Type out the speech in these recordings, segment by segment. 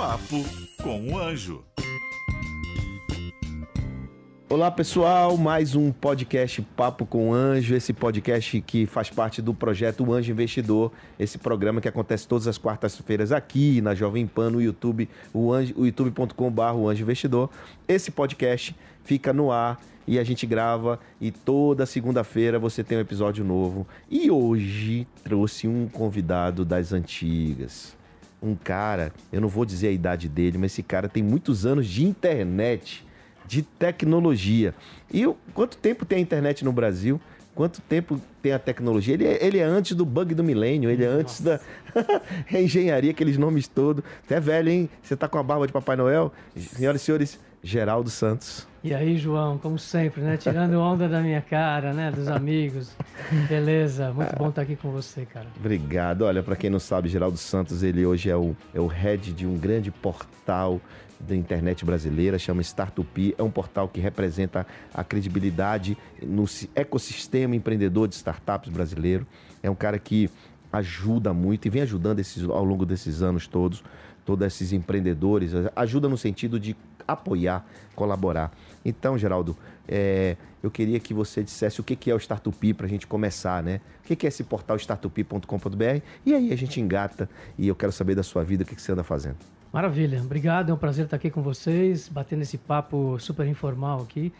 Papo com o Anjo. Olá pessoal, mais um podcast Papo com Anjo, esse podcast que faz parte do projeto Anjo Investidor, esse programa que acontece todas as quartas-feiras aqui na Jovem Pan, no YouTube, o, anjo, o youtube.com.br Anjo Investidor. Esse podcast fica no ar e a gente grava e toda segunda-feira você tem um episódio novo. E hoje trouxe um convidado das antigas. Um cara, eu não vou dizer a idade dele, mas esse cara tem muitos anos de internet de tecnologia. E o, quanto tempo tem a internet no Brasil? Quanto tempo tem a tecnologia? Ele é, ele é antes do bug do milênio, ele é antes da engenharia, aqueles nomes todos. Você é velho, hein? Você tá com a barba de Papai Noel? Senhoras e senhores, Geraldo Santos. E aí, João, como sempre, né? Tirando onda da minha cara, né? Dos amigos. Beleza, muito bom estar aqui com você, cara. Obrigado. Olha, para quem não sabe, Geraldo Santos, ele hoje é o, é o head de um grande portal da internet brasileira, chama Startup. É um portal que representa a credibilidade no ecossistema empreendedor de startups brasileiro. É um cara que ajuda muito e vem ajudando esses, ao longo desses anos todos, todos esses empreendedores. Ajuda no sentido de apoiar, colaborar. Então, Geraldo, é, eu queria que você dissesse o que, que é o Startup para a gente começar, né? O que, que é esse portal startup.com.br? E aí a gente engata e eu quero saber da sua vida, o que, que você anda fazendo. Maravilha, obrigado, é um prazer estar aqui com vocês, batendo esse papo super informal aqui.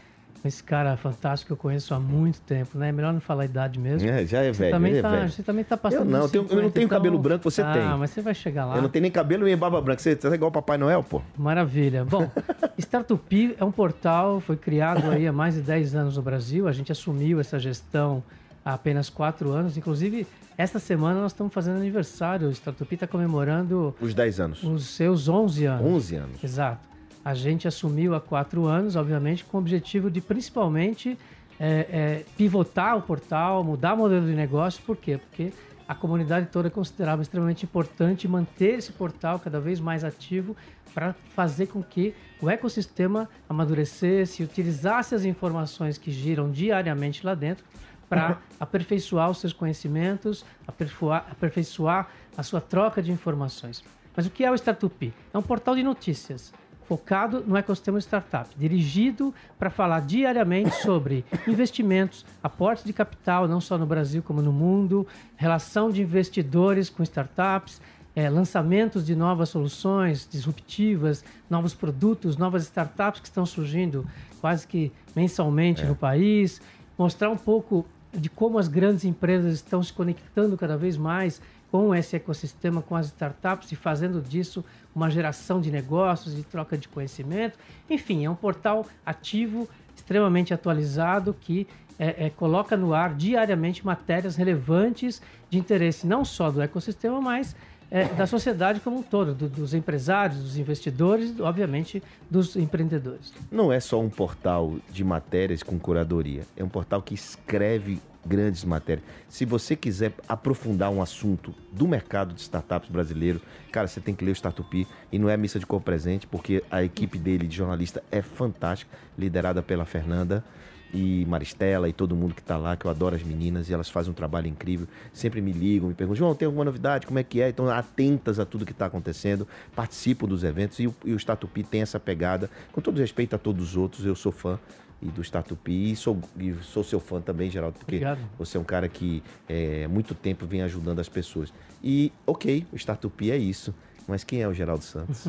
Esse cara fantástico que eu conheço há muito tempo, né? Melhor não falar a idade mesmo. É, já é você velho. Também é tá, velho. Você também tá passando. Eu não, eu, tenho, 50, eu não tenho então... cabelo branco, você ah, tem. Ah, mas você vai chegar lá. Eu não tenho nem cabelo nem barba branca. Você, você é igual o Papai Noel, pô. Maravilha. Bom, Startup é um portal, foi criado aí há mais de 10 anos no Brasil. A gente assumiu essa gestão há apenas 4 anos. Inclusive, esta semana nós estamos fazendo aniversário. O Startup está comemorando... Os 10 anos. Os seus 11 anos. 11 anos. Exato. A gente assumiu há 4 anos, obviamente, com o objetivo de principalmente é, é, pivotar o portal, mudar o modelo de negócio. Por quê? Porque a comunidade toda considerava extremamente importante manter esse portal cada vez mais ativo para fazer com que o ecossistema amadurecesse, utilizasse as informações que giram diariamente lá dentro para aperfeiçoar os seus conhecimentos, aperfeiçoar, aperfeiçoar a sua troca de informações. Mas o que é o Startup? É um portal de notícias focado no ecossistema startup, dirigido para falar diariamente sobre investimentos, aportes de capital, não só no Brasil como no mundo, relação de investidores com startups, é, lançamentos de novas soluções disruptivas, novos produtos, novas startups que estão surgindo quase que mensalmente é. no país, mostrar um pouco de como as grandes empresas estão se conectando cada vez mais com esse ecossistema, com as startups e fazendo disso uma geração de negócios e troca de conhecimento. Enfim, é um portal ativo, extremamente atualizado, que é, é, coloca no ar diariamente matérias relevantes de interesse não só do ecossistema, mas é, da sociedade como um todo, do, dos empresários, dos investidores, obviamente dos empreendedores. Não é só um portal de matérias com curadoria, é um portal que escreve grandes matérias. Se você quiser aprofundar um assunto do mercado de startups brasileiro, cara, você tem que ler o Startup e não é missa de cor presente, porque a equipe dele de jornalista é fantástica, liderada pela Fernanda e Maristela e todo mundo que está lá, que eu adoro as meninas e elas fazem um trabalho incrível. Sempre me ligam, me perguntam, João, tem alguma novidade? Como é que é? Então, atentas a tudo que está acontecendo, participam dos eventos e o, e o Statupi tem essa pegada. Com todo respeito a todos os outros, eu sou fã e do Statupi e sou, e sou seu fã também, Geraldo, porque Obrigado. você é um cara que é, muito tempo vem ajudando as pessoas. E, ok, o Statupi é isso, mas quem é o Geraldo Santos?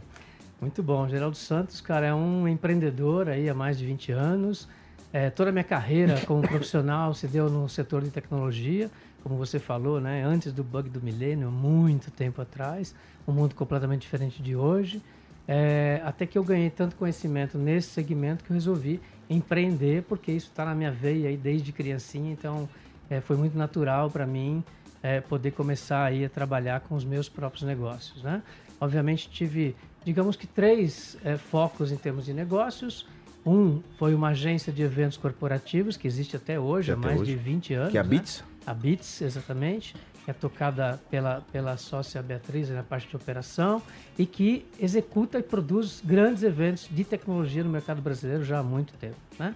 muito bom, Geraldo Santos, cara, é um empreendedor aí há mais de 20 anos, é, toda a minha carreira como profissional se deu no setor de tecnologia, como você falou, né? Antes do bug do milênio, muito tempo atrás, um mundo completamente diferente de hoje. É, até que eu ganhei tanto conhecimento nesse segmento que eu resolvi empreender, porque isso está na minha veia aí desde criancinha, então é, foi muito natural para mim é, poder começar aí a trabalhar com os meus próprios negócios, né? Obviamente tive, digamos que três é, focos em termos de negócios, um foi uma agência de eventos corporativos, que existe até hoje, há mais hoje. de 20 anos. Que é a né? Bits? A Bits, exatamente. Que é tocada pela, pela sócia Beatriz na parte de operação e que executa e produz grandes eventos de tecnologia no mercado brasileiro já há muito tempo. Né?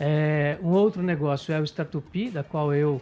É, um outro negócio é o Startup, da qual eu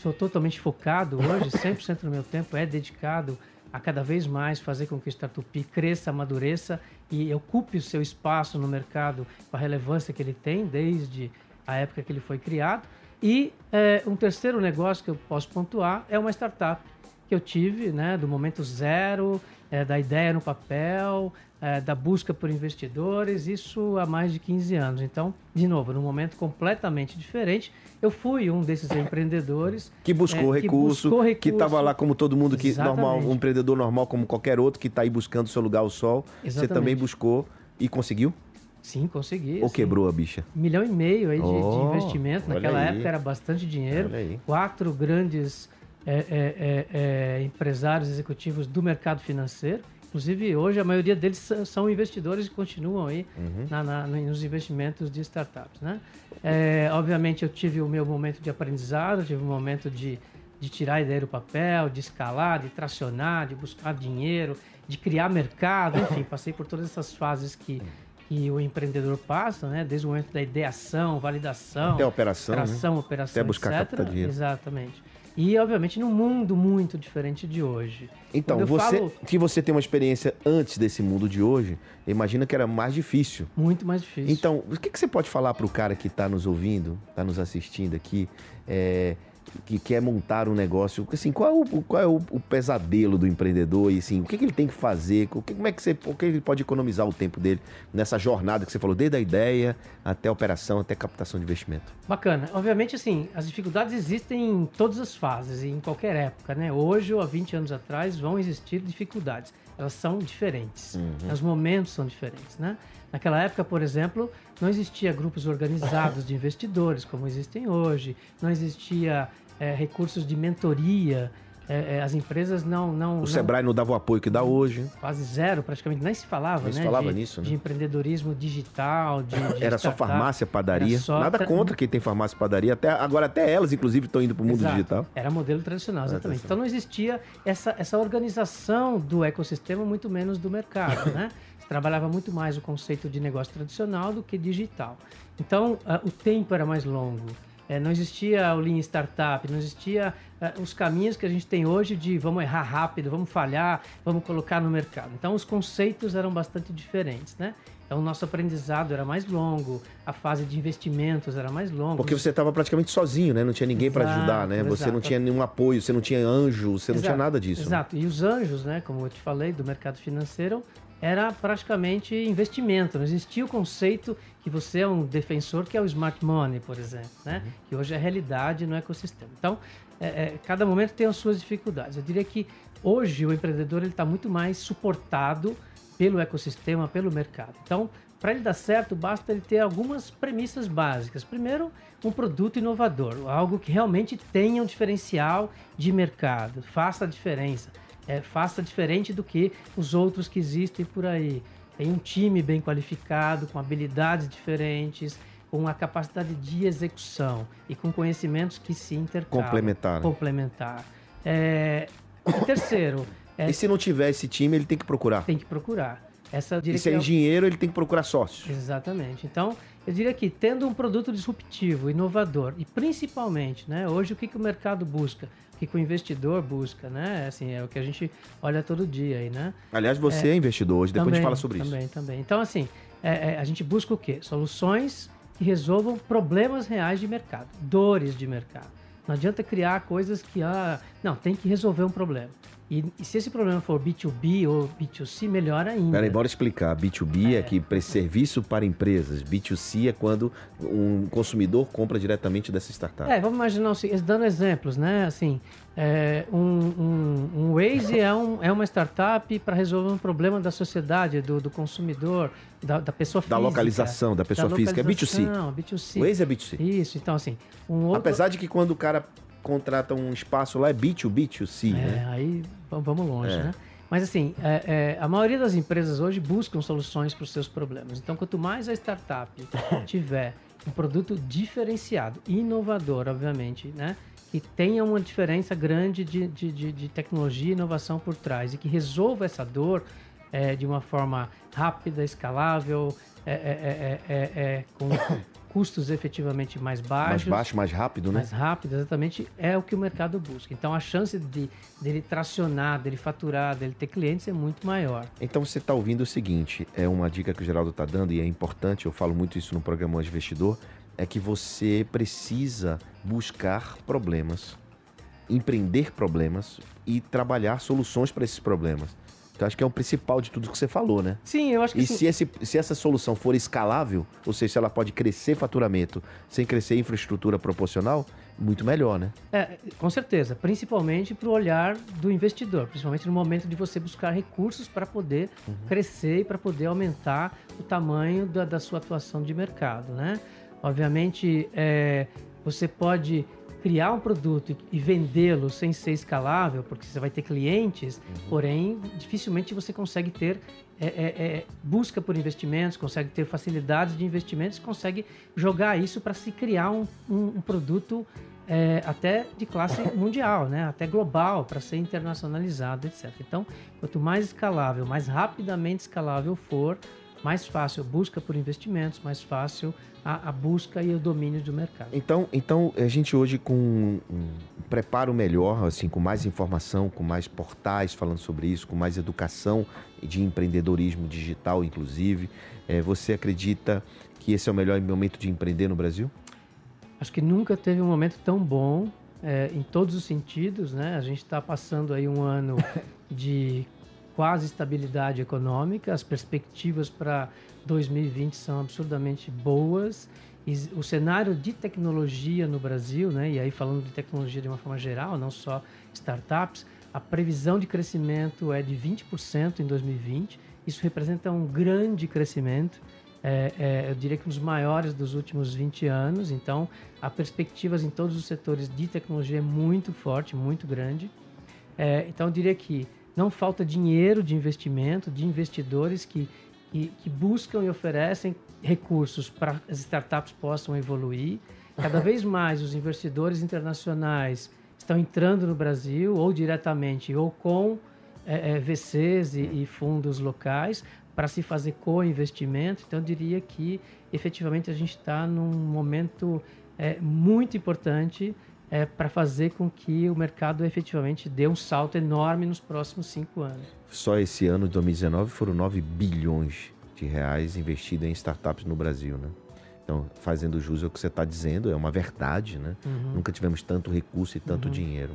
sou totalmente focado hoje, 100% do meu tempo é dedicado a cada vez mais fazer com que o Startup cresça, amadureça e ocupe o seu espaço no mercado com a relevância que ele tem desde a época que ele foi criado. E é, um terceiro negócio que eu posso pontuar é uma startup que eu tive, né, do momento zero, é, da ideia no papel, é, da busca por investidores, isso há mais de 15 anos. Então, de novo, num momento completamente diferente, eu fui um desses empreendedores que buscou, é, recurso, que estava lá como todo mundo que normal, um empreendedor normal como qualquer outro que está aí buscando seu lugar ao sol. Exatamente. Você também buscou e conseguiu? Sim, consegui. Ou assim, quebrou a bicha? Um milhão e meio aí de, oh, de investimento. Naquela época era bastante dinheiro. Quatro grandes é, é, é, é, empresários executivos do mercado financeiro. Inclusive, hoje a maioria deles são investidores que continuam aí uhum. na, na, nos investimentos de startups. Né? É, obviamente, eu tive o meu momento de aprendizado, tive um momento de, de tirar a ideia do papel, de escalar, de tracionar, de buscar dinheiro, de criar mercado, enfim, passei por todas essas fases que que o empreendedor passa, né? Desde o momento da ideação, validação, até operação, operação, né? operação, até buscar etc. captar dinheiro. Exatamente. E, obviamente, num mundo muito diferente de hoje. Então, você, falo... que você tem uma experiência antes desse mundo de hoje, imagina que era mais difícil. Muito mais difícil. Então, o que, que você pode falar para o cara que está nos ouvindo, está nos assistindo aqui, é, que quer montar um negócio, assim, qual é o, qual é o, o pesadelo do empreendedor e assim, o que, que ele tem que fazer, o que, como é que você, o que ele pode economizar o tempo dele nessa jornada que você falou, desde a ideia até a operação, até a captação de investimento? Bacana. Obviamente, assim, as dificuldades existem em todas as fases e em qualquer época, né? Hoje ou há 20 anos atrás vão existir dificuldades. Elas são diferentes. Uhum. Os momentos são diferentes, né? Naquela época, por exemplo, não existia grupos organizados de investidores como existem hoje, não existia é, recursos de mentoria. É, é, as empresas não, não. O Sebrae não dava o apoio que dá hoje. Quase zero, praticamente. Nem se falava, Nem né? se falava de, nisso, né? De empreendedorismo digital. De, de Era só farmácia, padaria. Só Nada tra... contra quem tem farmácia e padaria. Até, agora, até elas, inclusive, estão indo para o mundo Exato. digital. Era modelo tradicional, exatamente. Então não existia essa, essa organização do ecossistema, muito menos do mercado, né? Trabalhava muito mais o conceito de negócio tradicional do que digital. Então, uh, o tempo era mais longo. É, não existia o Lean Startup, não existia uh, os caminhos que a gente tem hoje de vamos errar rápido, vamos falhar, vamos colocar no mercado. Então, os conceitos eram bastante diferentes, né? Então, o nosso aprendizado era mais longo, a fase de investimentos era mais longa. Porque você estava praticamente sozinho, né? Não tinha ninguém para ajudar, né? Você não tinha nenhum apoio, você não tinha anjo, você exato, não tinha nada disso. Né? Exato. Né? E os anjos, né? Como eu te falei, do mercado financeiro, era praticamente investimento. Não existia o conceito que você é um defensor que é o smart money, por exemplo, né? Uhum. Que hoje é realidade no ecossistema. Então, é, é, cada momento tem as suas dificuldades. Eu diria que hoje o empreendedor está muito mais suportado pelo ecossistema, pelo mercado. Então, para ele dar certo, basta ele ter algumas premissas básicas. Primeiro, um produto inovador, algo que realmente tenha um diferencial de mercado, faça a diferença é, faça diferente do que os outros que existem por aí. Tem um time bem qualificado, com habilidades diferentes, com uma capacidade de execução e com conhecimentos que se intercalam. Complementar. Né? Complementar. É, terceiro... É, e se não tiver esse time, ele tem que procurar? Tem que procurar. Essa e se é engenheiro, ele tem que procurar sócios. Exatamente. Então, eu diria que tendo um produto disruptivo, inovador e principalmente, né, hoje o que, que o mercado busca? O que, que o investidor busca, né? Assim, é o que a gente olha todo dia aí, né? Aliás, você é, é investidor hoje, depois também, a gente fala sobre também, isso. Também, também. Então, assim, é, é, a gente busca o quê? Soluções que resolvam problemas reais de mercado, dores de mercado. Não adianta criar coisas que, ah, não, tem que resolver um problema. E, e, se esse problema for B2B ou B2C, melhor ainda. Peraí, bora explicar. B2B é, é que serviço para empresas. B2C é quando um consumidor compra diretamente dessa startup. É, vamos imaginar, assim, dando exemplos, né? Assim, é, um, um, um Waze é, um, é uma startup para resolver um problema da sociedade, do, do consumidor, da, da pessoa física. Da localização da pessoa da física. É B2C. Não, B2C. Waze é B2C. Isso, então assim... Um outro... Apesar de que quando o cara contrata um espaço lá é B2B, B2C, é, né? aí vamos longe, é. né? Mas assim, é, é, a maioria das empresas hoje buscam soluções para os seus problemas. Então, quanto mais a startup tiver um produto diferenciado, inovador, obviamente, né? Que tenha uma diferença grande de, de, de, de tecnologia e inovação por trás e que resolva essa dor, é, de uma forma rápida, escalável, é, é, é, é, é com custos efetivamente mais baixos. Mais baixo, mais rápido, né? Mais rápido, exatamente, é o que o mercado busca. Então a chance de dele tracionar, dele faturar, dele ter clientes é muito maior. Então você está ouvindo o seguinte, é uma dica que o Geraldo está dando e é importante, eu falo muito isso no programa Hoje Investidor, é que você precisa buscar problemas, empreender problemas e trabalhar soluções para esses problemas. Então, acho que é o principal de tudo que você falou, né? Sim, eu acho que E sim. se, esse, se essa solução for escalável, ou seja, se ela pode crescer faturamento sem crescer infraestrutura proporcional, muito melhor, né? É, com certeza, principalmente para o olhar do investidor, principalmente no momento de você buscar recursos para poder Uhum. crescer e para poder aumentar o tamanho da, da sua atuação de mercado, né? Obviamente, é, você pode criar um produto e- vendê-lo sem ser escalável, porque você vai ter clientes, porém, dificilmente você consegue ter é, é, é, busca por investimentos, consegue ter facilidades de investimentos, consegue jogar isso para se criar um, um- um produto é, até de classe mundial, né? até global, para ser internacionalizado, etc. Então, quanto mais escalável, mais rapidamente escalável for, mais fácil a busca por investimentos, mais fácil a, a busca e o domínio do mercado. Então, então a gente hoje com um preparo melhor, assim, com mais informação, com mais portais falando sobre isso, com mais educação de empreendedorismo digital, inclusive, eh, você acredita que esse é o melhor momento de empreender no Brasil? Acho que nunca teve um momento tão bom é, em todos os sentidos, né? A gente está passando aí um ano de quase estabilidade econômica, as perspectivas para 2020 são absurdamente boas. O cenário de tecnologia no Brasil, né? E aí falando de tecnologia de uma forma geral, não só startups, a previsão de crescimento é de 20% em 2020. Isso representa um grande crescimento é, é, eu diria que um dos maiores dos últimos 20 anos. Então, há perspectivas em todos os setores de tecnologia muito forte, muito grande. É, então, eu diria que não falta dinheiro de investimento, de investidores que, que, que buscam e oferecem recursos para as startups possam evoluir. Cada vez mais os investidores internacionais estão entrando no Brasil, ou diretamente, ou com é, é, VCs e, e fundos locais, para se fazer co-investimento. Então, eu diria que efetivamente a gente está num momento é, muito importante é, para fazer com que o mercado efetivamente dê um salto enorme nos próximos cinco anos. Só esse ano, de 2019, foram 9 bilhões de reais investidos em startups no Brasil, né? Então, fazendo jus ao que você está dizendo, é uma verdade, né? Nunca tivemos tanto recurso e tanto dinheiro.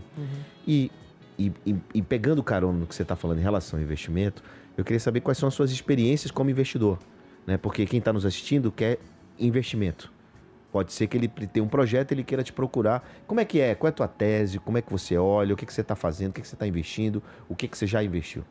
E, e, e- e pegando carona no que você está falando em relação ao investimento, eu queria saber quais são as suas experiências como investidor, né? Porque quem está nos assistindo quer investimento. Pode ser que ele tenha um projeto e ele queira te procurar. Como é que é? Qual é a tua tese? Como é que você olha? O que, que você está fazendo? O que, que você está investindo? O que, que você já investiu?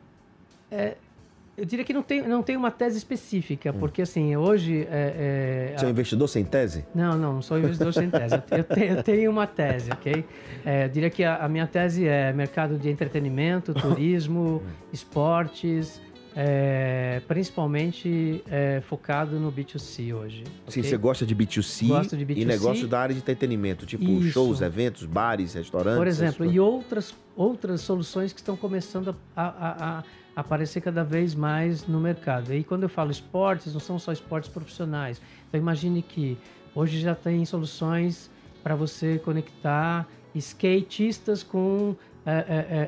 Eu diria que não tem, não tem uma tese específica, porque assim, hoje... É, é, Você é um investidor sem tese? Não, não, não sou investidor sem tese. Eu, eu te- eu tenho uma tese, ok? É, eu diria que a, a minha tese é mercado de entretenimento, turismo, esportes, é, principalmente é, focado no B2C hoje. Sim, você gosta de B2C, Gosto de e B2C. negócios da área de entretenimento, tipo Isso. shows, eventos, bares, restaurantes. Por exemplo, e outras, outras soluções que estão começando a, a- a- aparecer cada vez mais no mercado. E quando eu falo esportes, não são só esportes profissionais. Então imagine que hoje já tem soluções para você conectar skatistas com é, é, é,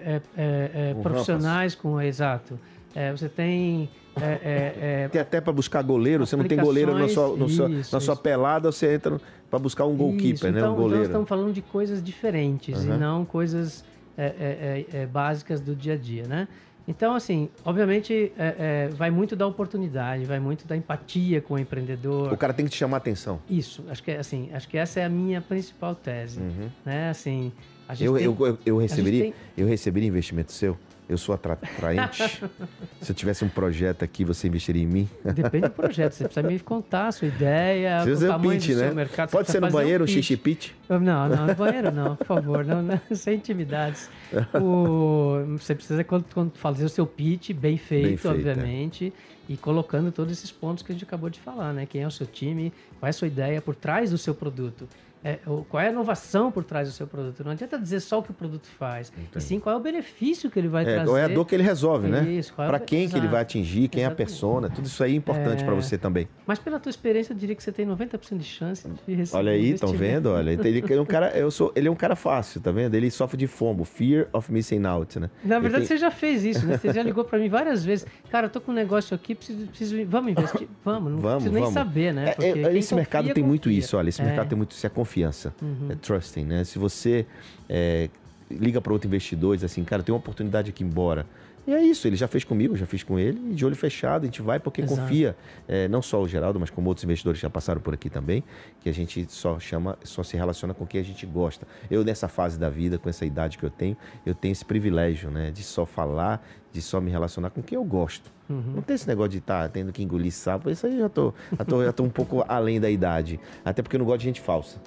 é, é, é, Com profissionais, com exato. É, você tem é, é, é, Tem até para buscar goleiro, você não tem goleiro na sua, no Isso, na sua isso. pelada, você entra para buscar um goalkeeper, Isso, né? Então, Um então nós goleiro. estamos falando de coisas diferentes Aham. e não coisas é, é, básicas do dia a dia, né? Então, assim, obviamente é, é, vai muito da oportunidade, vai muito da empatia com o empreendedor. O cara tem que te chamar a atenção. Isso, acho que assim, acho que essa é a minha principal tese, né? Assim, a gente Uhum. Eu, tem- eu, eu, eu receberia, tem- eu receberia investimento seu? Eu sou atra- atraente? Se eu tivesse um projeto aqui, você investiria em mim? Depende do projeto, você precisa me contar a sua ideia, Você o usa o tamanho pitch, do seu né? mercado. você Pode ser no um banheiro, um xixi pitch? Não, não, no banheiro não, por favor, não, não, sem intimidades. O- você precisa quando, quando fazer o seu pitch bem feito, Bem feito, é. obviamente, e colocando todos esses pontos que a gente acabou de falar, né? Quem é o seu time, qual é a sua ideia por trás do seu produto. É, qual é a inovação por trás do seu produto. Não adianta dizer só o que o produto faz, Entendi. e sim qual é o benefício que ele vai é, trazer. Qual é a dor que ele resolve, né? Isso, para é quem que ele vai atingir, quem Exatamente. é a persona, tudo isso aí é importante é... para você também. Mas pela tua experiência, eu diria que você tem 90% de chance de receber Olha aí, estão vendo? Olha, ele é um cara, eu sou, ele é um cara fácil, tá vendo? Ele sofre de FOMO, Fear of Missing Out, né? Na verdade, tem... você já fez isso, né? Você já ligou para mim várias vezes. Cara, eu tô com um negócio aqui, preciso, preciso vamos investir. Vamos, não vamos, preciso vamos. nem saber, né? É, esse mercado tem confia. muito isso, olha, esse mercado tem muito isso, é confiança. Uhum. É trusting, né? Se você é, liga para outro investidor e diz assim, cara, tem uma oportunidade aqui embora. E é isso, ele já fez comigo, já fiz com ele, e de olho fechado, a gente vai porque Exato. confia, é, não só o Geraldo, mas como outros investidores já passaram por aqui também, que a gente só chama, só se relaciona com quem a gente gosta. Eu, nessa fase da vida, com essa idade que eu tenho, eu tenho esse privilégio, né, de só falar, de só me relacionar com quem eu gosto. Uhum. Não tem esse negócio de estar tá tendo que engolir sapo, isso aí já tô, já tô, já tô um pouco além da idade. Até porque eu não gosto de gente falsa.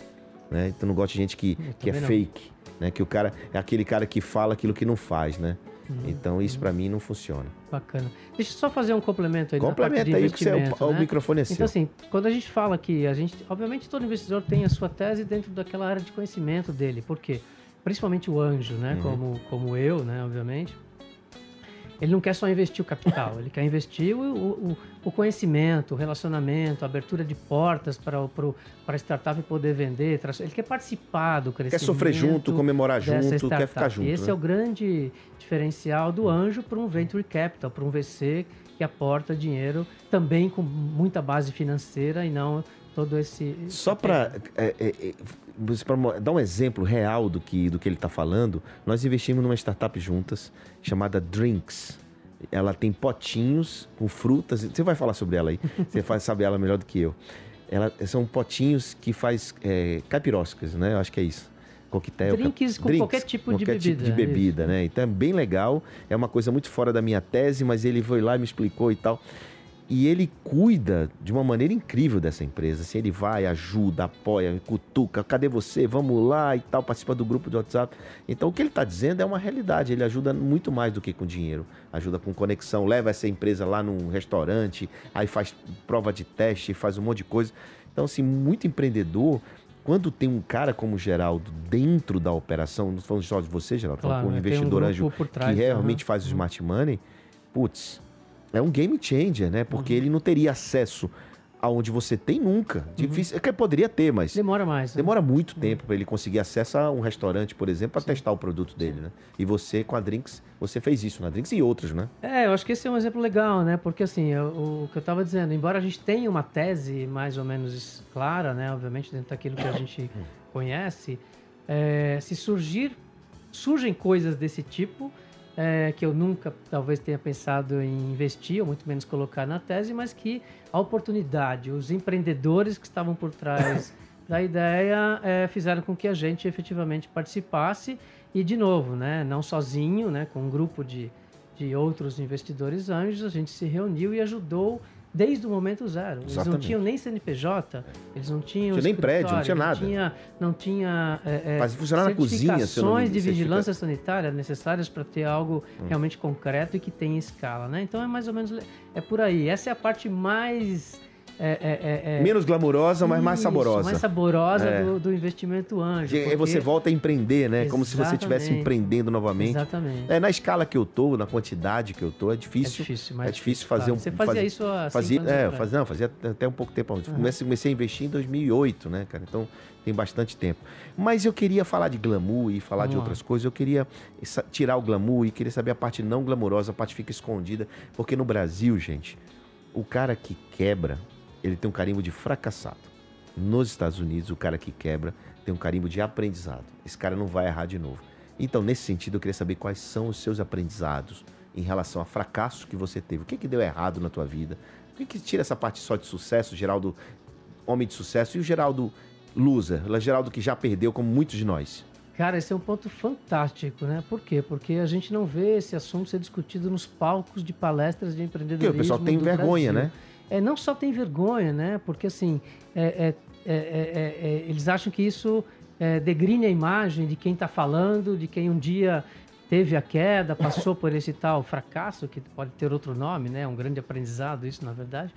Né? Então não gosto de gente que, que é não. fake, né? Que o cara é aquele cara que fala aquilo que não faz, né? Uhum. Então isso para mim não funciona. Bacana. Deixa eu só fazer um complemento aí. Complementa aí que você, é o, o, né? microfone é seu. Então assim, quando a gente fala que a gente, obviamente todo investidor tem a sua tese dentro daquela área de conhecimento dele. Por quê? Principalmente o anjo, né? Uhum. Como como eu, né? Obviamente ele não quer só investir o capital, ele quer investir o, o, o conhecimento, o relacionamento, a abertura de portas para, para, para a startup poder vender. Ele quer participar do crescimento. Quer sofrer junto, comemorar junto, quer ficar junto. E esse né? é o grande diferencial do anjo para um venture capital, para um VC que aporta dinheiro também com muita base financeira e não todo esse. Só para é, é, é para dar um exemplo real do que, do que ele está falando, nós investimos numa startup juntas chamada Drinks. Ela tem potinhos com frutas. Você vai falar sobre ela aí. Você faz, sabe ela melhor do que eu. Ela, são potinhos que faz é, capiroscas, né? Eu acho que é isso. Coquetel. Drinks com drinks, qualquer tipo qualquer de bebida. Tipo de bebida, né? Então é bem legal. É uma coisa muito fora da minha tese, mas ele foi lá e me explicou e tal. E ele cuida de uma maneira incrível dessa empresa. Assim, ele vai, ajuda, apoia, cutuca, cadê você? Vamos lá e tal, participa do grupo de WhatsApp. Então o que ele está dizendo é uma realidade. Ele ajuda muito mais do que com dinheiro. Ajuda com conexão, leva essa empresa lá num restaurante, aí faz prova de teste, faz um monte de coisa. Então, assim, muito empreendedor quando tem um cara como Geraldo dentro da operação, não falando só de você, Geraldo, claro, falando com um investidor um anjo trás, que realmente uhum. faz o smart money, putz, é um game changer, né? Porque uhum. ele não teria acesso aonde você tem nunca. Uhum. Difícil, é que poderia ter, mas demora mais. Né? Demora muito uhum. tempo para ele conseguir acesso a um restaurante, por exemplo, para testar o produto dele, né? E você com a Drinks, você fez isso na Drinks e outros, né? É, eu acho que esse é um exemplo legal, né? Porque assim, eu, o que eu estava dizendo, embora a gente tenha uma tese mais ou menos clara, né? Obviamente dentro daquilo que a gente conhece, é, se surgir surgem coisas desse tipo é, que eu nunca talvez tenha pensado em investir, ou muito menos colocar na tese, mas que a oportunidade, os empreendedores que estavam por trás da ideia é, fizeram com que a gente efetivamente participasse e, de novo, né, não sozinho, né, com um grupo de, de outros investidores anjos, a gente se reuniu e ajudou desde o momento zero. Eles Exatamente. não tinham nem CNPJ, eles não tinham. Tinha nem prédio, não tinha nada. Não tinha, não tinha é, Mas funcionar na cozinha, certificações de vigilância sanitária necessárias para ter algo hum. realmente concreto e que tenha escala, né? Então é mais ou menos é por aí. Essa é a parte mais é, é, é, é, Menos glamurosa, mas mais saborosa. Mais saborosa é. do, do, investimento anjo. Porque... você volta a empreender, né? Exatamente. Como se você estivesse empreendendo novamente. Exatamente. É, na escala que eu tô, na quantidade que eu tô, é difícil. É difícil, mas é difícil fazer claro. um. Você fazia faz... isso há fazia, é, fazia, não, fazia até um pouco tempo. Uhum. Comecei, comecei a investir em 2008, né, cara? Então tem bastante tempo. Mas eu queria falar de glamour e falar de outras coisas. Eu queria tirar o glamour e queria saber a parte não glamurosa, a parte que fica escondida. Porque no Brasil, gente, o cara que quebra, ele tem um carimbo de fracassado. Nos Estados Unidos, o cara que quebra tem um carimbo de aprendizado. Esse cara não vai errar de novo. Então, nesse sentido, eu queria saber quais são os seus aprendizados em relação a fracasso que você teve. O que, que deu errado na tua vida? O que, que tira essa parte só de sucesso, Geraldo, homem de sucesso, e o Geraldo loser, o Geraldo que já perdeu, como muitos de nós? Cara, esse é um ponto fantástico, né? Por quê? Porque a gente não vê esse assunto ser discutido nos palcos de palestras de empreendedorismo. Porque o pessoal tem vergonha, Brasil. né? É, não só tem vergonha, né? Porque assim, é, é, é, eles acham que isso degrine a imagem de quem está falando, de quem um dia teve a queda, passou por esse tal fracasso, que pode ter outro nome, né? Um grande aprendizado, isso na verdade.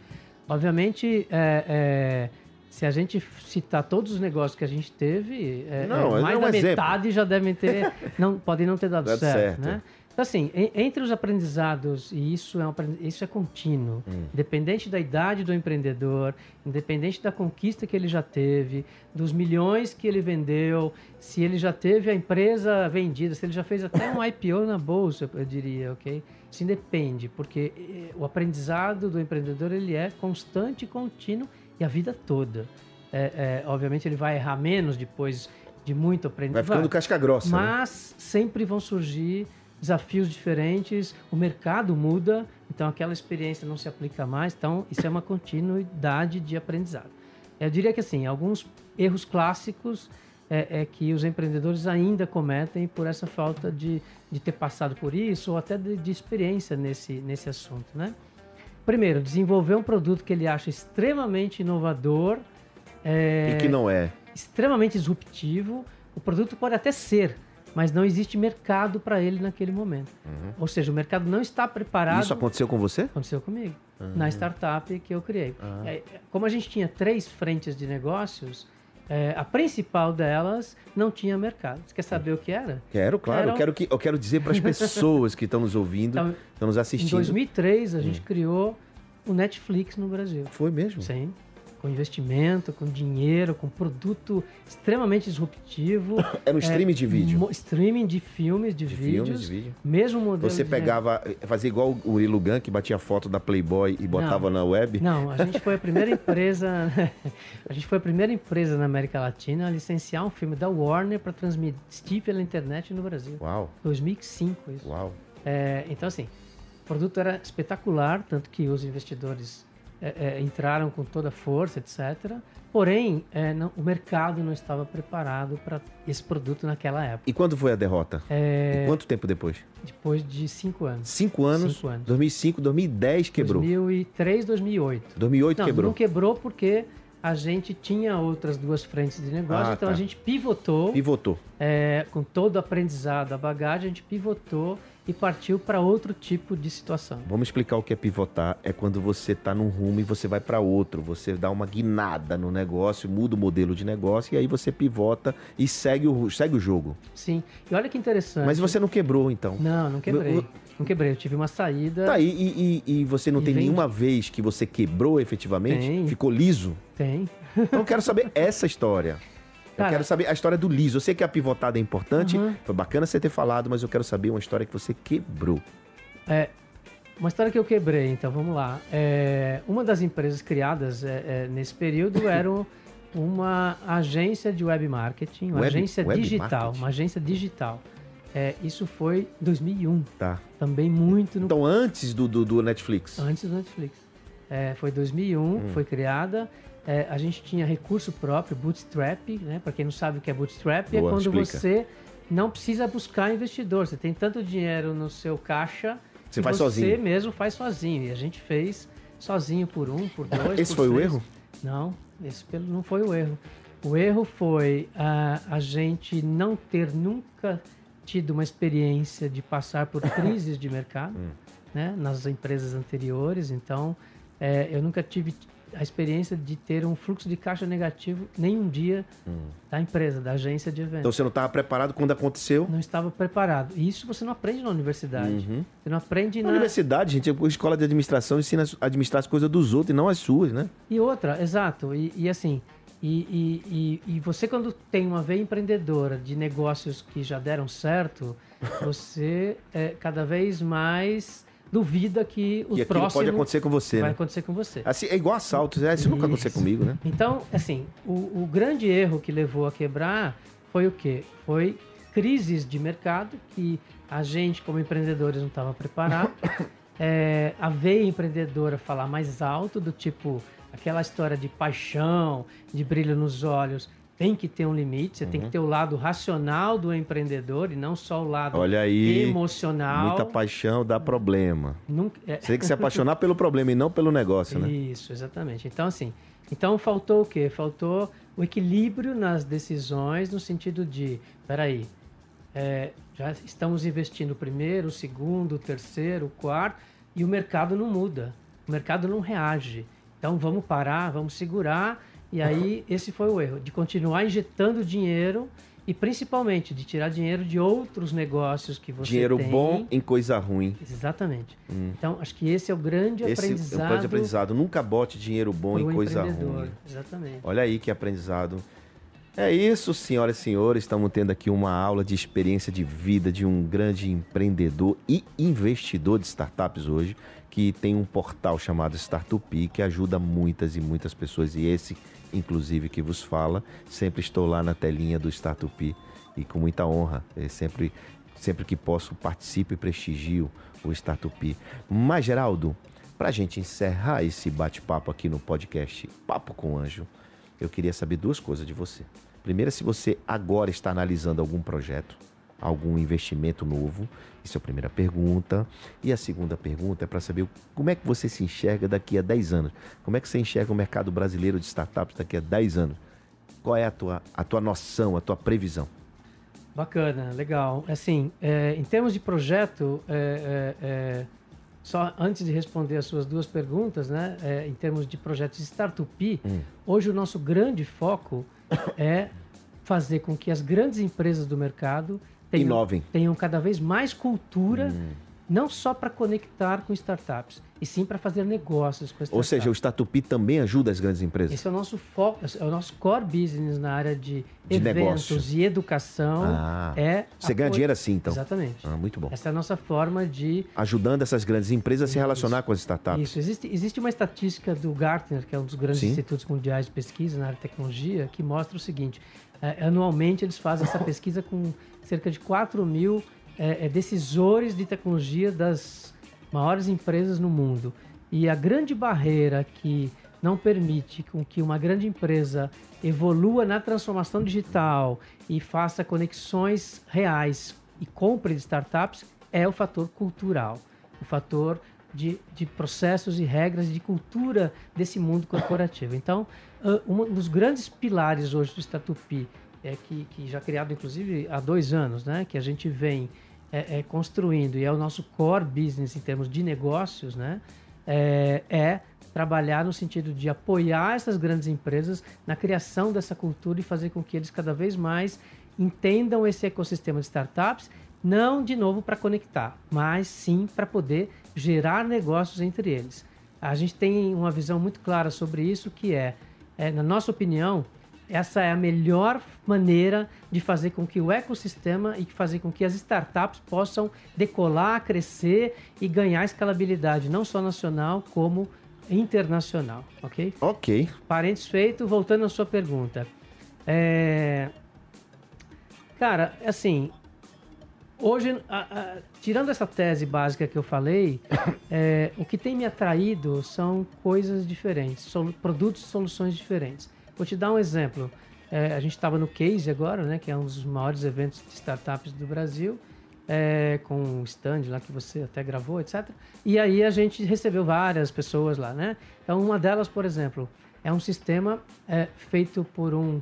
Obviamente, se a gente citar todos os negócios que a gente teve, é, Não, é, é mais um da exemplo. metade já devem ter, não, podem não ter dado Dado certo, certo. né? Então, assim, en- entre os aprendizados, e isso é, um, isso é contínuo, Hum. independente da idade do empreendedor, independente da conquista que ele já teve, dos milhões que ele vendeu, se ele já teve a empresa vendida, se ele já fez até um IPO na bolsa, eu diria, ok? Isso independe, porque eh, o aprendizado do empreendedor ele é constante contínuo e a vida toda. É, é, obviamente ele vai errar menos depois de muito Vai aprendizado. ficando casca grossa. né? Mas sempre vão surgir desafios diferentes, o mercado muda, então aquela experiência não se aplica mais, então isso é uma continuidade de aprendizado. Eu diria que assim, alguns erros clássicos é, é que os empreendedores ainda cometem por essa falta de, de ter passado por isso ou até de, de experiência nesse, nesse assunto, né? Primeiro, desenvolver um produto que ele acha extremamente inovador, é, E que não é. extremamente disruptivo. O produto pode até ser, mas não existe mercado para ele naquele momento. Ou seja, o mercado não está preparado. Isso aconteceu com você? aconteceu comigo, na startup que eu criei. É, como a gente tinha três frentes de negócios, é, a principal delas não tinha mercado. Você quer saber o que era? Quero, claro. Era Eu quero, que, eu quero dizer para as pessoas que estão nos ouvindo, Então, estão nos Em assistindo. 2003, a Hum. gente criou o Netflix no Brasil. Foi mesmo? Sim. Com investimento, com dinheiro, com produto extremamente disruptivo. Era um streaming de vídeo. Streaming de filmes, de, De vídeos. filmes, de vídeo. Mesmo modelo Você pegava, fazia igual o Uri Lugan, que batia foto da Playboy e botava na web. Não, a gente foi a primeira empresa. a gente foi a primeira empresa na América Latina a licenciar um filme da Warner para transmitir pela internet no Brasil. Uau, 2005 isso. uau. É, então assim, o produto era espetacular, tanto que os investidores é, é, entraram com toda a força, etc. Porém, é, não- o mercado não estava preparado para esse produto naquela época. E quando foi a derrota? É, E quanto tempo depois? depois de cinco anos. Cinco anos. Cinco anos. 2005, 2010 quebrou. 2003, 2008. 2008 Não, quebrou. não quebrou porque a gente tinha outras duas frentes de negócio, Ah, então tá. a gente pivotou Pivotou. é, com todo o aprendizado, a bagagem, a gente pivotou e partiu para outro tipo de situação. Vamos explicar o que é pivotar. É quando você está num rumo e você vai para outro. Você dá uma guinada no negócio, muda o modelo de negócio e aí você pivota e segue o, segue o jogo. Sim. E olha que interessante. Mas você não quebrou, então. Não, não quebrei. Não quebrei. Eu tive uma saída. Tá, e, e, e- você não E tem vende. nenhuma vez que você quebrou efetivamente? Tem. Ficou liso? Tem. Então eu quero saber essa história. Eu Cara- quero saber a história do liso. Eu sei que a pivotada é importante, Uhum. foi bacana você ter falado, mas eu quero saber uma história que você quebrou. É, uma história que eu quebrei, então vamos lá. É, uma das empresas criadas é, é, nesse período era um- uma agência de web marketing, uma Web- agência web digital, marketing? uma agência digital. É, isso foi em 2001, Tá. também muito no Então, antes do, do, do Netflix. antes do Netflix. É, foi 2001, Hum. foi criada. É, a gente tinha recurso próprio, bootstrap, né? Para quem não sabe o que é bootstrap, é Boa, quando explica. você não precisa buscar investidor. Você tem tanto dinheiro no seu caixa Você faz você sozinho. mesmo faz sozinho. E a gente fez sozinho por um, por dois. Esse por foi o três. erro? Não, esse não foi o erro. O erro foi ah, a gente não ter nunca tido uma experiência de passar por crises de mercado Hum. né, nas empresas anteriores. Então, é, eu nunca tive a experiência de ter um fluxo de caixa negativo nenhum dia da empresa, da agência de eventos. Então você não estava preparado quando aconteceu? não estava preparado. E isso você não aprende na universidade. Uhum. Você não aprende Na na... universidade, gente, a escola de administração ensina a administrar as coisas dos outros e não as suas, né? E outra, exato. E, e assim, e, e, e, e você quando tem uma veia empreendedora de negócios que já deram certo, você é, cada vez mais duvida que o e aquilo próximo pode acontecer com você, vai né? acontecer com você. Assim, é igual assalto, né? isso nunca aconteceu Isso. comigo, né? Então, assim, o, o grande erro que levou a quebrar foi o quê? Foi crises de mercado que a gente, como empreendedores, não estava preparado. É, a veia empreendedora falar mais alto, do tipo aquela história de paixão, de brilho nos olhos, tem que ter um limite, você tem Uhum. que ter o lado racional do empreendedor e não só o lado Olha aí, emocional. muita paixão dá problema. Nunca, é, Você tem que se apaixonar pelo problema e não pelo negócio, né? Isso, exatamente. Então, assim, então faltou o quê? Faltou o equilíbrio nas decisões, no sentido de, peraí, é, já estamos investindo o primeiro, o segundo, o terceiro, o quarto, e o mercado não muda, o mercado não reage. Então, vamos parar, vamos segurar E aí, esse foi o erro, de continuar injetando dinheiro e principalmente de tirar dinheiro de outros negócios que você Dinheiro tem. bom em coisa ruim. Exatamente. Então, acho que esse é o grande Esse é aprendizado, um grande aprendizado. Nunca bote dinheiro bom em coisa ruim. Exatamente. Olha aí que aprendizado. É isso, senhoras e senhores. Estamos tendo aqui uma aula de experiência de vida de um grande empreendedor e investidor de startups hoje, que tem um portal chamado Startup que ajuda muitas e muitas pessoas. E esse, inclusive, que vos fala, sempre estou lá na telinha do Startup e com muita honra. Eu sempre, sempre que posso, participo e prestigio o Startup. Mas, Geraldo, para a gente encerrar esse bate-papo aqui no podcast Papo com Anjo, eu queria saber duas coisas de você. Primeiro, se você agora está analisando algum projeto, algum investimento novo. Isso é a primeira pergunta. E a segunda pergunta é para saber como é que você se enxerga daqui a 10 anos. Como é que você enxerga o mercado brasileiro de startups daqui a 10 anos? Qual é a tua, a tua noção, a tua previsão? Bacana, legal. Assim, é, em termos de projeto, é, é, é, só antes de responder as suas duas perguntas, né, é, em termos de projetos de startup, Hum. hoje o nosso grande foco é fazer com que as grandes empresas do mercado tenham, Inovem. tenham cada vez mais cultura, Hum. não só para conectar com startups, e sim para fazer negócios com startups. Ou seja, o Startup também ajuda as grandes empresas. Esse é o nosso foco, é o nosso core business na área de, De eventos negócio. e educação. Ah, é Você ganha dinheiro assim, então. Exatamente. Ah, muito bom. Essa é a nossa forma de. Ajudando essas grandes empresas a se Isso. relacionar com as startups. Isso. Existe, existe uma estatística do Gartner, que é um dos grandes Sim. institutos mundiais de pesquisa na área de tecnologia, que mostra o seguinte: é, anualmente eles fazem essa pesquisa com cerca de 4 mil é, é, decisores de tecnologia das maiores empresas no mundo. E a grande barreira que não permite com que uma grande empresa evolua na transformação digital e faça conexões reais e compre de startups é o fator cultural, o fator de, de processos e regras de cultura desse mundo corporativo. Então, um dos grandes pilares hoje do Statupi, é que, que já criado inclusive há dois anos, né, que a gente vem é, é, construindo e é o nosso core business em termos de negócios, né, é, é trabalhar no sentido de apoiar essas grandes empresas na criação dessa cultura e fazer com que eles cada vez mais entendam esse ecossistema de startups, não de novo para conectar, mas sim para poder gerar negócios entre eles. A gente tem uma visão muito clara sobre isso, que é, é, na nossa opinião, essa é a melhor maneira de fazer com que o ecossistema e fazer com que as startups possam decolar, crescer e ganhar escalabilidade, não só nacional, como internacional, ok? Ok. Parênteses feito, voltando à sua pergunta. É... Cara, assim, hoje, a- a- tirando essa tese básica que eu falei, é, o que tem me atraído são coisas diferentes, solu- produtos e soluções diferentes. Vou te dar um exemplo. É, a gente estava no Case agora, né, que é um dos maiores eventos de startups do Brasil, é, com um stand lá que você até gravou, etc. E aí a gente recebeu várias pessoas lá, né? Então, uma delas, por exemplo, é um sistema é, feito por um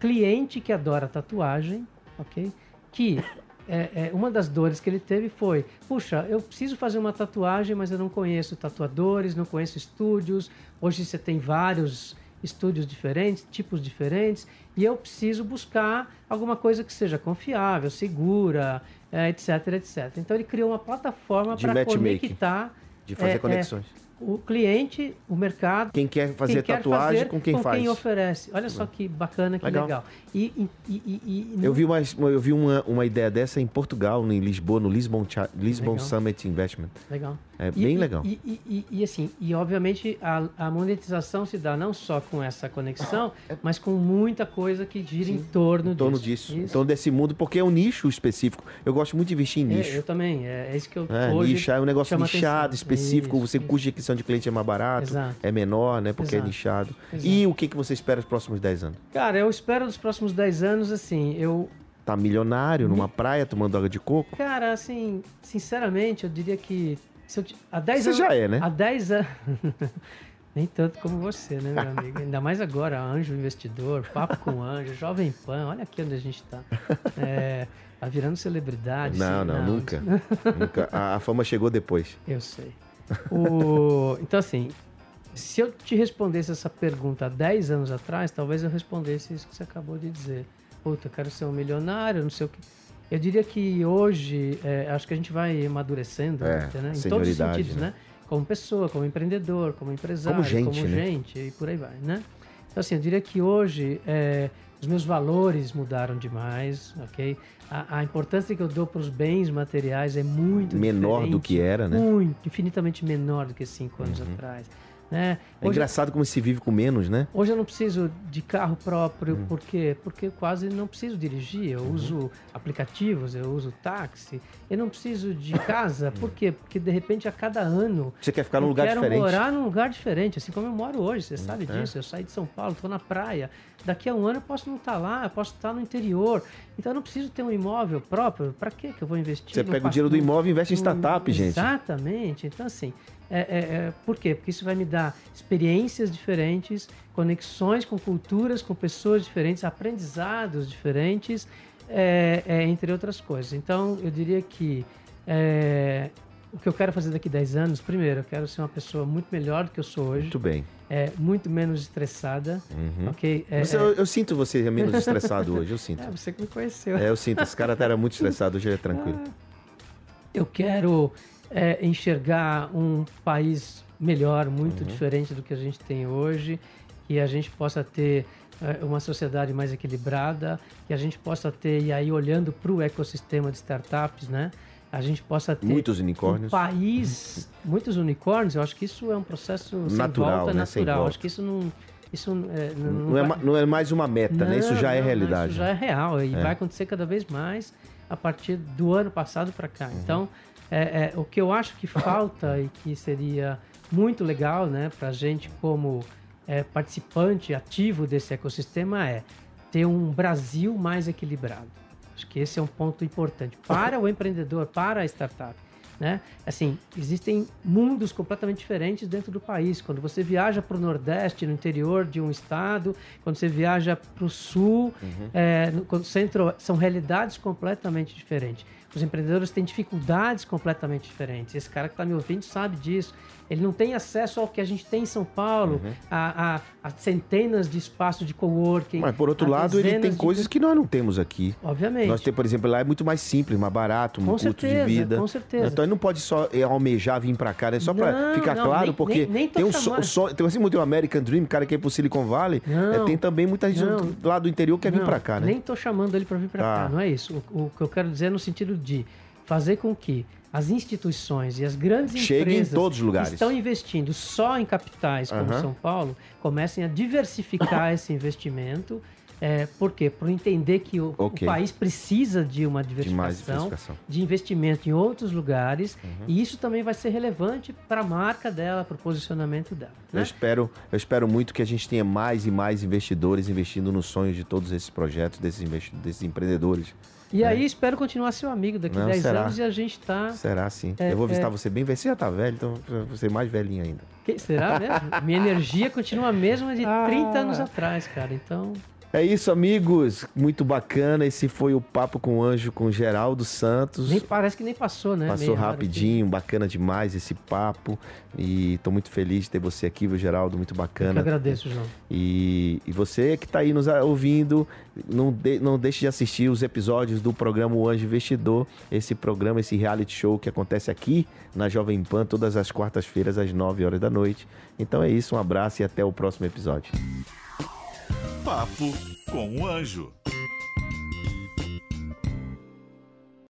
cliente que adora tatuagem, ok? Que é, é, uma das dores que ele teve foi: puxa, eu preciso fazer uma tatuagem, mas eu não conheço tatuadores, não conheço estúdios. Hoje você tem vários estúdios diferentes, tipos diferentes, e eu preciso buscar alguma coisa que seja confiável, segura, é, etc, etc. Então ele criou uma plataforma para conectar De fazer É, é, conexões. o cliente, o mercado Quem quer fazer quem quer tatuagem fazer com quem faz. quem oferece. Olha só que bacana, que Legal. legal. E, e, e, e- Eu vi, uma, eu vi uma, uma ideia dessa em Portugal, em Lisboa, no Lisbon, Lisbon Legal. Summit Investment. Legal. É E- bem legal. E, e- e- assim, e obviamente a, a monetização se dá não só com essa conexão, mas com muita coisa que gira em torno em torno disso. disso, em torno desse mundo, porque é um nicho específico. Eu gosto muito de investir em É, nicho. eu também, é, é isso que eu É, hoje nicho é um negócio nichado, atenção. específico. Isso, você isso. custo de aquisição de cliente é mais barato, Exato. é menor, né? Porque é Exato. nichado. Exato. E o que, que você espera nos próximos 10 anos? Cara, eu espero nos próximos 10 anos, assim, eu Tá milionário numa praia tomando água de coco? Cara, assim, sinceramente, eu diria que se eu, há 10 Você anos. já é, né? Há 10 anos. Nem tanto como você, né, meu amigo? Ainda mais agora, Anjo Investidor, Papo com Anjo, Jovem Pan, olha aqui onde a gente tá. É, tá virando celebridade. Não, sim, não, nunca. nunca. A, a fama chegou depois. Eu sei. O, então, assim, Se eu te respondesse essa pergunta há 10 anos atrás, talvez eu respondesse isso que você acabou de dizer. Puta, eu quero ser um milionário, não sei o que. Eu diria que hoje, é, acho que a gente vai amadurecendo, É, né? em todos os senioridade, sentidos, né? né? Como pessoa, como empreendedor, como empresário, Como gente, né? gente, e por aí vai, né? Então, assim, eu diria que hoje é, os meus valores mudaram demais, ok? A, a importância que eu dou para os bens materiais é muito Menor do que era, né? Muito, infinitamente menor do que cinco anos atrás. Né? É Hoje, engraçado como se vive com menos, né? hoje eu não preciso de carro próprio, Hum. por quê? Porque eu quase não preciso dirigir. Eu Uhum. uso aplicativos, eu uso táxi. Eu não preciso de casa, por quê? Porque de repente a cada ano Você quer ficar num lugar quero diferente. morar num lugar diferente, assim como eu moro hoje, você sabe é. disso. Eu saí de São Paulo, estou na praia. Daqui a um ano eu posso não estar lá, eu posso estar no interior. Então eu não preciso ter um imóvel próprio. Para que eu vou investir? Você pega o dinheiro do imóvel e investe em no- startup, gente. Exatamente. Então, assim, é, é, é, por quê? Porque isso vai me dar experiências diferentes, conexões com culturas, com pessoas diferentes, aprendizados diferentes, é, é, entre outras coisas. Então, eu diria que é, o que eu quero fazer daqui a 10 anos, primeiro, eu quero ser uma pessoa muito melhor do que eu sou hoje, Muito bem. é, muito menos estressada, Uhum. ok? É, Você- é, eu, eu sinto você menos estressado hoje, eu sinto. é, você que me conheceu. É, eu sinto. Esse cara era muito estressado, hoje ele é tranquilo. Eu quero é, enxergar um país melhor, muito Uhum. diferente do que a gente tem hoje, que a gente possa ter é, uma sociedade mais equilibrada, que a gente possa ter, e aí olhando para o ecossistema de startups, né? A gente possa ter Muitos um unicórnios. país, muitos unicórnios, eu acho que isso é um processo Natural, volta, né? Natural. volta. Acho que isso não... Isso é, não, Não é, vai- não é mais uma meta, né? Isso não, já é não, realidade. Isso já é real e É. vai acontecer cada vez mais a partir do ano passado para cá. Uhum. Então, é, é, o que eu acho que falta e que seria muito legal, né, para a gente como é, participante ativo desse ecossistema é ter um Brasil mais equilibrado. Acho que esse é um ponto importante para o empreendedor, para a startup. Né? Assim, existem mundos completamente diferentes dentro do país. Quando você viaja para o Nordeste, no interior de um estado, quando você viaja para o Sul, é, no centro, são realidades completamente diferentes. Os empreendedores têm dificuldades completamente diferentes. Esse cara que está me ouvindo sabe disso. Ele não tem acesso ao que a gente tem em São Paulo, a, a- a centenas de espaços de coworking. Mas por outro lado, ele tem de- coisas que nós não temos aqui. Obviamente. Nós temos, por exemplo, lá é muito mais simples, mais barato, um Com custo certeza, de vida. com certeza. Então ele não pode só eh, almejar vir pra cá, né? Só Não, ficar não, claro, nem- porque nem- nem tô tem um so- sonho, tem assim muito o American Dream, cara que é pro Silicon Valley, Não, eh, tem também muita gente não. lá do interior que quer vir pra cá, né? Nem estou chamando ele para vir para Tá. cá, não é isso. O, o que eu quero dizer é no sentido de fazer com que as instituições e as grandes em empresas todos os lugares. que estão investindo só em capitais como Aham. São Paulo comecem a diversificar esse investimento. É, por quê? Por entender que o, o Ok. país precisa de uma De mais diversificação, diversificação. de investimento em outros lugares, Uhum. e isso também vai ser relevante para a marca dela, para o posicionamento dela. Eu Né? espero, eu espero muito que a gente tenha mais e mais investidores investindo nos sonhos de todos esses projetos, desses, desses empreendedores. E aí espero continuar seu amigo daqui Não, 10 será? anos e a gente tá. Será sim? É, eu vou visitar é. você bem velho. Você já tá velho, então ser mais velhinho ainda. Que- será mesmo? Minha energia continua a mesma de Ah. 30 anos atrás, cara. Então, É isso, amigos. Muito bacana. Esse foi o Papo com o Anjo com Geraldo Santos. nem, parece que nem passou, né? Passou Meia hora rapidinho, bacana demais esse papo. E tô muito feliz de ter você aqui, viu, Geraldo? Muito aqui. Eu que bacana. agradeço, João. E, e você que está aí nos ouvindo, não, de- não deixe de assistir os episódios do programa O Anjo Investidor, esse programa, esse reality show que acontece aqui na Jovem Pan todas as quartas-feiras às 9 horas da noite. Então é isso, um abraço e até o próximo episódio. Papo com o Anjo.